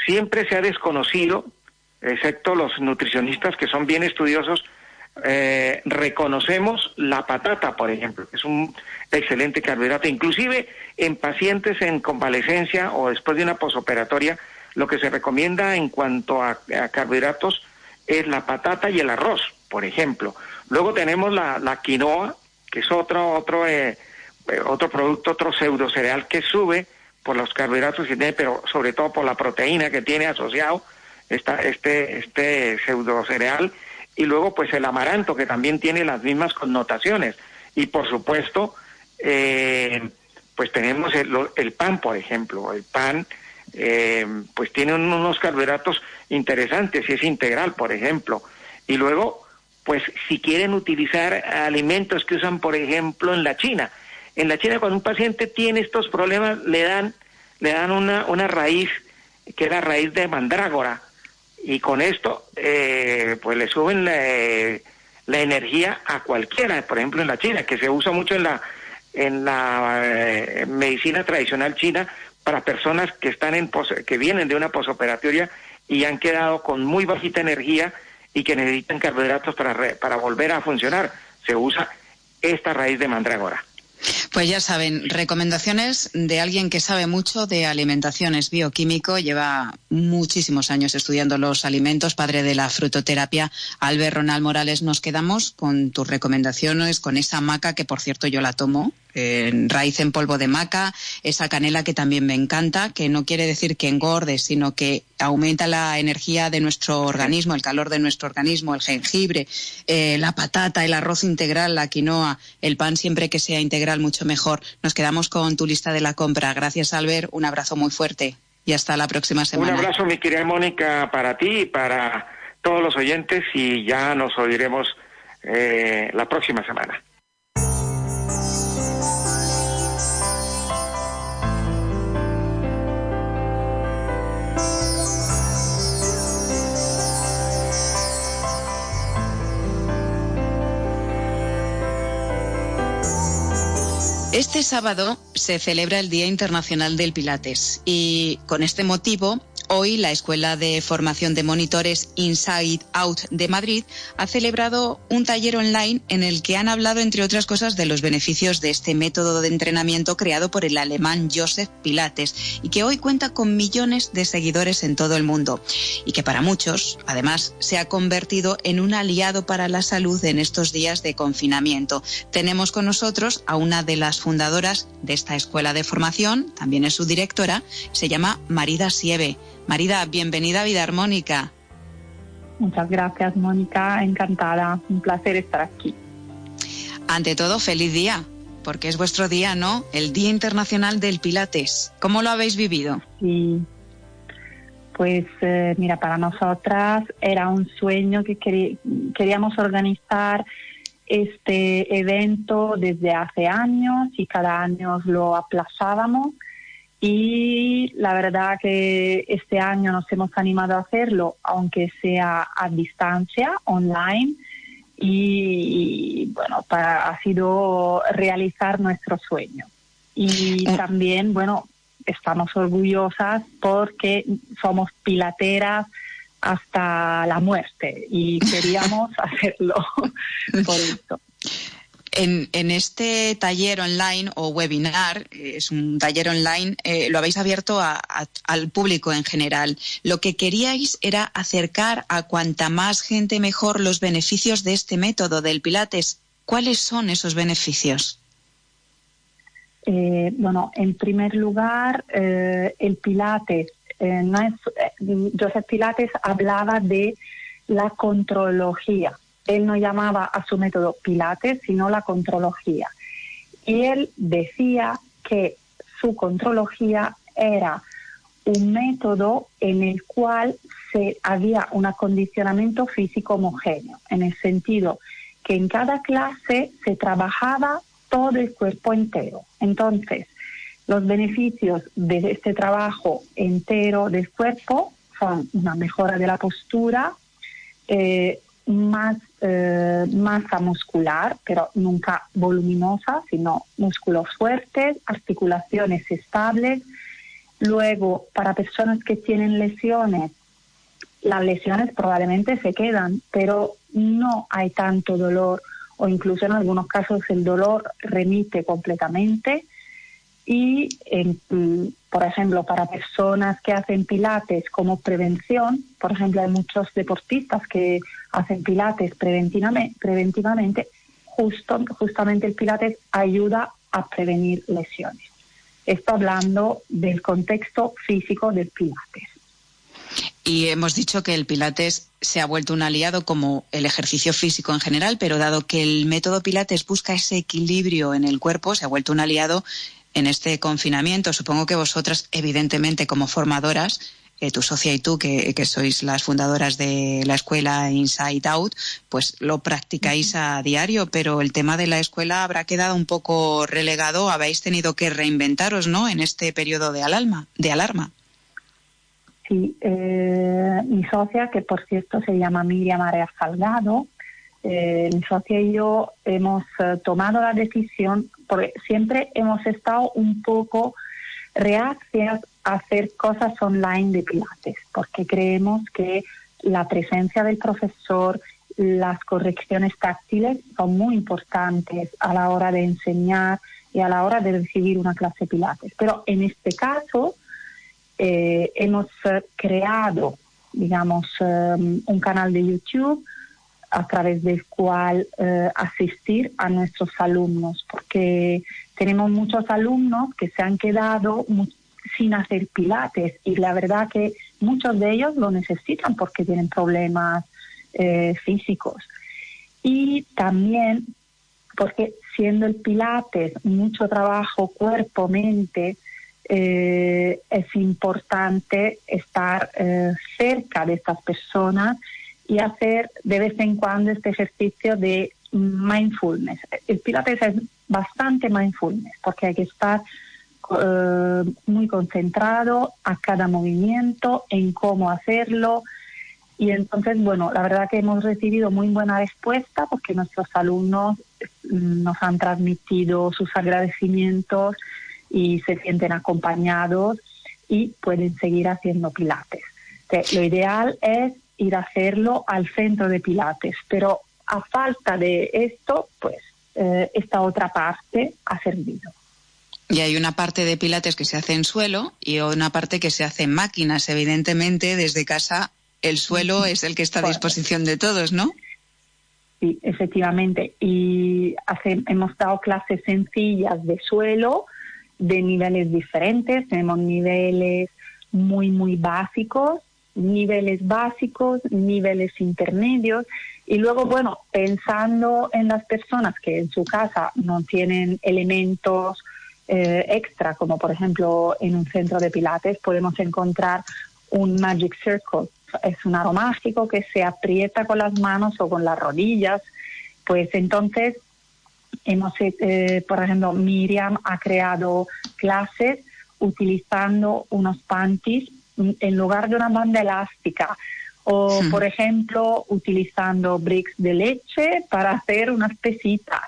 siempre se ha desconocido, excepto los nutricionistas que son bien estudiosos, eh, reconocemos la patata, por ejemplo, que es un excelente carbohidrato. Inclusive en pacientes en convalecencia o después de una posoperatoria, lo que se recomienda en cuanto a carbohidratos es la patata y el arroz, por ejemplo. Luego tenemos la, quinoa, que es otro, otro, eh, eh, otro producto, otro pseudo cereal que sube por los carbohidratos que tiene, pero sobre todo por la proteína que tiene asociado esta, este, este pseudo cereal. Y luego, pues el amaranto, que también tiene las mismas connotaciones. Y por supuesto, eh, pues tenemos el, el, pan, por ejemplo. El pan, pues tiene unos carbohidratos interesantes, si es integral, por ejemplo. Y luego, pues si quieren utilizar alimentos que usan, por ejemplo, en la China. En la China, cuando un paciente tiene estos problemas, le dan, le dan una, una raíz, que es la raíz de mandrágora, y con esto, eh, pues le suben la, la, energía a cualquiera, por ejemplo, en la China, que se usa mucho en la, en la eh, medicina tradicional china para personas que están en que vienen de una posoperatoria y han quedado con muy bajita energía y que necesitan carbohidratos para, para volver a funcionar. Se usa esta raíz de mandrágora. Pues ya saben, recomendaciones de alguien que sabe mucho de alimentación, es bioquímico, lleva muchísimos años estudiando los alimentos, padre de la frutoterapia. Albert Ronald Morales, nos quedamos con tus recomendaciones, con esa maca que por cierto yo la tomo, raíz en polvo de maca, esa canela que también me encanta, que no quiere decir que engorde, sino que aumenta la energía de nuestro organismo, el calor de nuestro organismo, el jengibre, eh, la patata, el arroz integral, la quinoa, el pan siempre que sea integral mucho mejor. Nos quedamos con tu lista de la compra. Gracias, Albert. Un abrazo muy fuerte y hasta la próxima semana. Un abrazo, mi querida Mónica, para ti y para todos los oyentes y ya nos oiremos eh, la próxima semana. Este sábado se celebra el Día Internacional del Pilates y con este motivo Hoy la Escuela de Formación de Monitores Inside Out de Madrid ha celebrado un taller online en el que han hablado, entre otras cosas, de los beneficios de este método de entrenamiento creado por el alemán Joseph Pilates y que hoy cuenta con millones de seguidores en todo el mundo y que para muchos, además, se ha convertido en un aliado para la salud en estos días de confinamiento. Tenemos con nosotros a una de las fundadoras de esta escuela de formación, también es su directora, se llama Marida Sieve. Marida, bienvenida a Vida Armónica. Muchas gracias, Mónica. Encantada. Un placer estar aquí. Ante todo, feliz día, porque es vuestro día, ¿no? El Día Internacional del Pilates. ¿Cómo lo habéis vivido? Sí. Pues eh, mira, para nosotras era un sueño que queríamos organizar este evento desde hace años y cada año lo aplazábamos y la verdad que este año nos hemos animado a hacerlo, aunque sea a distancia, online, y, bueno, para, ha sido realizar nuestro sueño. Y mm. también, bueno, estamos orgullosas porque somos pilateras hasta la muerte y queríamos hacerlo por esto. En, este taller online o webinar, eh, es un taller online, eh, lo habéis abierto al público en general. Lo que queríais era acercar a cuanta más gente mejor los beneficios de este método del Pilates. ¿Cuáles son esos beneficios? Eh, bueno, en primer lugar, el Pilates, es, Joseph Pilates hablaba de la contrología él no llamaba a su método Pilates, sino la contrología. Y él decía que su contrología era un método en el cual se había un acondicionamiento físico homogéneo, en el sentido que en cada clase se trabajaba todo el cuerpo entero. Entonces, los beneficios de este trabajo entero del cuerpo son una mejora de la postura, eh, más eh, masa muscular, pero nunca voluminosa, sino músculos fuertes, articulaciones estables. Luego, para personas que tienen lesiones, las lesiones probablemente se quedan, pero no hay tanto dolor o incluso en algunos casos el dolor remite completamente y, por ejemplo, para personas que hacen pilates como prevención, por ejemplo, hay muchos deportistas que hacen pilates preventivamente, preventivamente justo, justamente el pilates ayuda a prevenir lesiones. Esto hablando del contexto físico del pilates. Y hemos dicho que el Pilates se ha vuelto un aliado como el ejercicio físico en general, pero dado que el método Pilates busca ese equilibrio en el cuerpo, se ha vuelto un aliado en este confinamiento. Supongo que vosotras, evidentemente, como formadoras, eh, tu socia y tú, que, sois las fundadoras de la escuela Inside Out, pues lo practicáis a diario, pero el tema de la escuela habrá quedado un poco relegado. Habéis tenido que reinventaros, ¿no?, en este periodo de alarma. De alarma. Sí, eh, mi socia, que por cierto se llama Miriam María Salgado, eh, mi socia y yo hemos tomado la decisión porque siempre hemos estado un poco reacias a hacer cosas online de Pilates, porque creemos que la presencia del profesor, las correcciones táctiles son muy importantes a la hora de enseñar y a la hora de recibir una clase Pilates. Pero en este caso eh, hemos creado, digamos, um, un canal de YouTube a través del cual eh, asistir a nuestros alumnos, porque tenemos muchos alumnos que se han quedado sin hacer pilates y la verdad que muchos de ellos lo necesitan porque tienen problemas eh, físicos. Y también porque siendo el pilates mucho trabajo cuerpo-mente, eh, es importante estar cerca de estas personas y hacer de vez en cuando este ejercicio de mindfulness. El Pilates es bastante mindfulness porque hay que estar eh, muy concentrado a cada movimiento, en cómo hacerlo. Y entonces, bueno, la verdad que hemos recibido muy buena respuesta porque nuestros alumnos mm, nos han transmitido sus agradecimientos y se sienten acompañados y pueden seguir haciendo pilates. lo ideal es ir a hacerlo al centro de Pilates, pero a falta de esto, pues eh, esta otra parte ha servido. Y hay una parte de Pilates que se hace en suelo y una parte que se hace en máquinas. Evidentemente, desde casa el suelo es el que está a disposición de todos, ¿no? Sí, efectivamente. Y hemos dado clases sencillas de suelo de niveles diferentes. Tenemos niveles muy, muy básicos niveles básicos, niveles intermedios y luego, bueno, pensando en las personas que en su casa no tienen elementos eh, extra, como por ejemplo en un centro de pilates, podemos encontrar un Magic Circle. Es un aro mágico que se aprieta con las manos o con las rodillas. Pues entonces, hemos, eh, por ejemplo, Miriam ha creado clases utilizando unos panties en lugar de una banda elástica o, por ejemplo, utilizando bricks de leche para hacer unas pesitas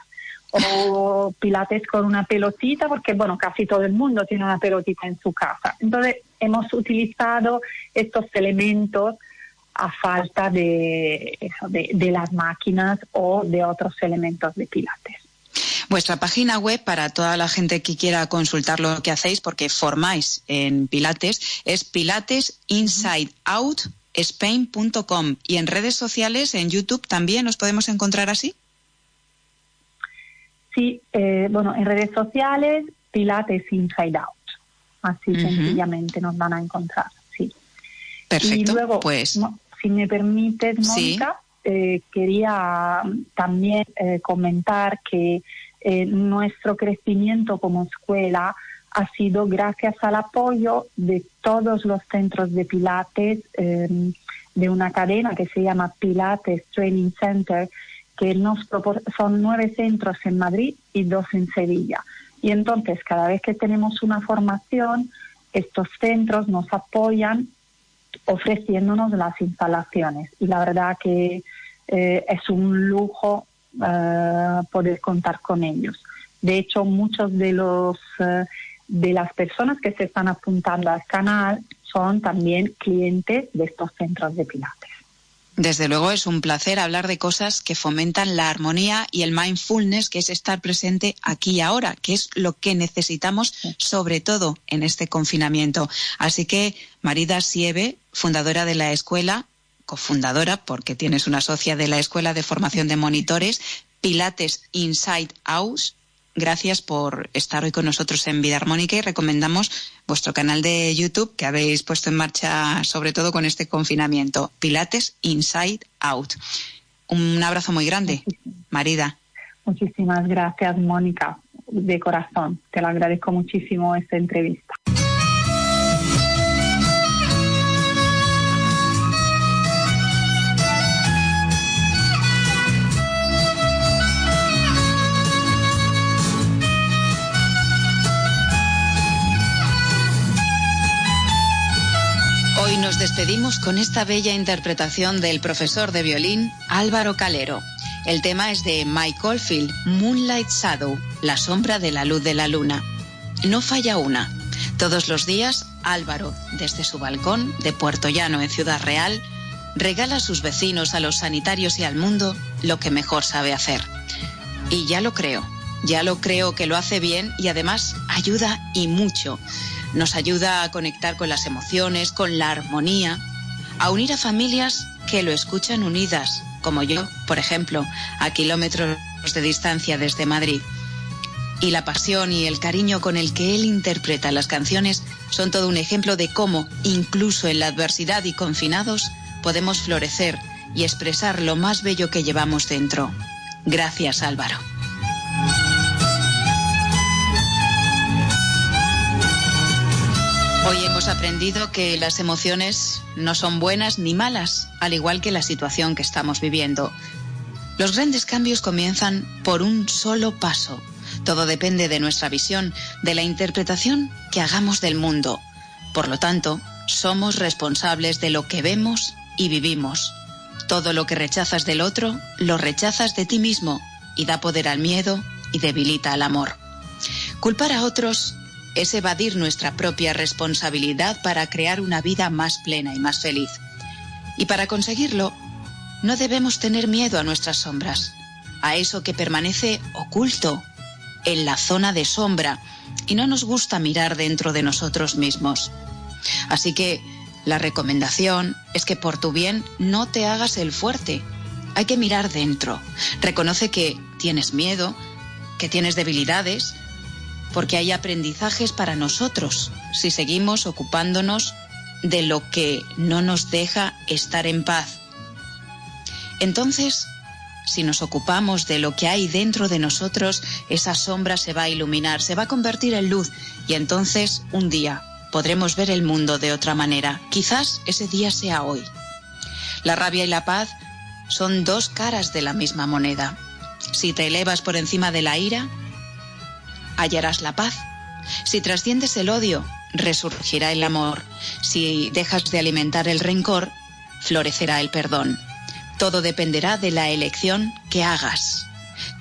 o pilates con una pelotita, porque bueno, casi todo el mundo tiene una pelotita en su casa. Entonces, hemos utilizado estos elementos a falta de, de las máquinas o de otros elementos de pilates. Vuestra página web para toda la gente que quiera consultar lo que hacéis, porque formáis en Pilates, es pilatesinsideoutspain.com. Y en redes sociales, en YouTube, también nos podemos encontrar así. Sí, eh, bueno, en redes sociales, Pilates Inside Out. Así sencillamente nos van a encontrar, sí. Perfecto. Y luego, pues. si me permites, Mónica, eh, quería también eh, comentar que nuestro crecimiento como escuela ha sido gracias al apoyo de todos los centros de Pilates de una cadena que se llama Pilates Training Center, que nos son nueve centros en Madrid y dos en Sevilla. Y entonces, cada vez que tenemos una formación, estos centros nos apoyan ofreciéndonos las instalaciones. Y la verdad que eh, es un lujo eh, poder contar con ellos. De hecho, muchos de los eh, de las personas que se están apuntando al canal son también clientes de estos centros de Pilates. Desde luego es un placer hablar de cosas que fomentan la armonía y el mindfulness, que es estar presente aquí y ahora, que es lo que necesitamos sobre todo en este confinamiento. Así que Marida Sieve, fundadora de la escuela, cofundadora, porque tienes una socia de la Escuela de Formación de Monitores, Pilates Inside House, gracias por estar hoy con nosotros en Vida Armónica y recomendamos vuestro canal de YouTube que habéis puesto en marcha sobre todo con este confinamiento, Pilates Inside Out. Un abrazo muy grande, Marida. Muchísimas gracias, Mónica, de corazón. Te lo agradezco muchísimo esta entrevista. Hoy nos despedimos con esta bella interpretación del profesor de violín Álvaro Calero. El tema es de Mike Oldfield, Moonlight Shadow, la sombra de la luz de la luna. No falla una. Todos los días, Álvaro, desde su balcón de Puerto Llano en Ciudad Real, regala a sus vecinos, a los sanitarios y al mundo lo que mejor sabe hacer. Y ya lo creo, ya lo creo que lo hace bien y además ayuda y mucho nos ayuda a conectar con las emociones, con la armonía, a unir a familias que lo escuchan unidas, como yo, por ejemplo, a kilómetros de distancia desde Madrid. Y la pasión y el cariño con el que él interpreta las canciones son todo un ejemplo de cómo, incluso en la adversidad y confinados, podemos florecer y expresar lo más bello que llevamos dentro. Gracias, Álvaro. Hoy hemos aprendido que las emociones no son buenas ni malas, al igual que la situación que estamos viviendo. Los grandes cambios comienzan por un solo paso. Todo depende de nuestra visión, de la interpretación que hagamos del mundo. Por lo tanto, somos responsables de lo que vemos y vivimos. Todo lo que rechazas del otro, lo rechazas de ti mismo y da poder al miedo y debilita al amor. Culpar a otros es evadir nuestra propia responsabilidad para crear una vida más plena y más feliz. Y para conseguirlo, no debemos tener miedo a nuestras sombras, a eso que permanece oculto, en la zona de sombra, y no nos gusta mirar dentro de nosotros mismos. Así que la recomendación es que por tu bien no te hagas el fuerte. Hay que mirar dentro. Reconoce que tienes miedo, que tienes debilidades, porque hay aprendizajes para nosotros si seguimos ocupándonos de lo que no nos deja estar en paz. Entonces, si nos ocupamos de lo que hay dentro de nosotros, esa sombra se va a iluminar, se va a convertir en luz y entonces un día podremos ver el mundo de otra manera. Quizás ese día sea hoy. La rabia y la paz son dos caras de la misma moneda. Si te elevas por encima de la ira, hallarás la paz. Si trasciendes el odio, resurgirá el amor. Si dejas de alimentar el rencor, florecerá el perdón. Todo dependerá de la elección que hagas.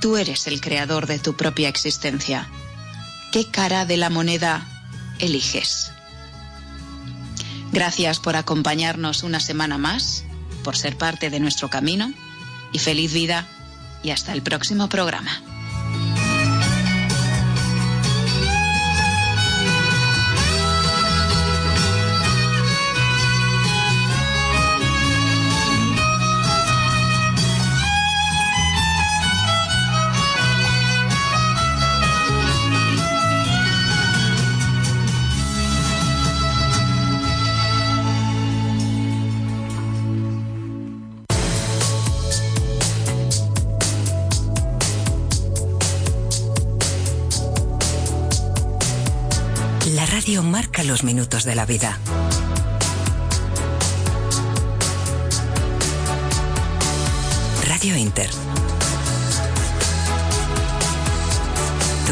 Tú eres el creador de tu propia existencia. ¿Qué cara de la moneda eliges? Gracias por acompañarnos una semana más, por ser parte de nuestro camino y feliz vida y hasta el próximo programa. Los minutos de la vida. Radio Inter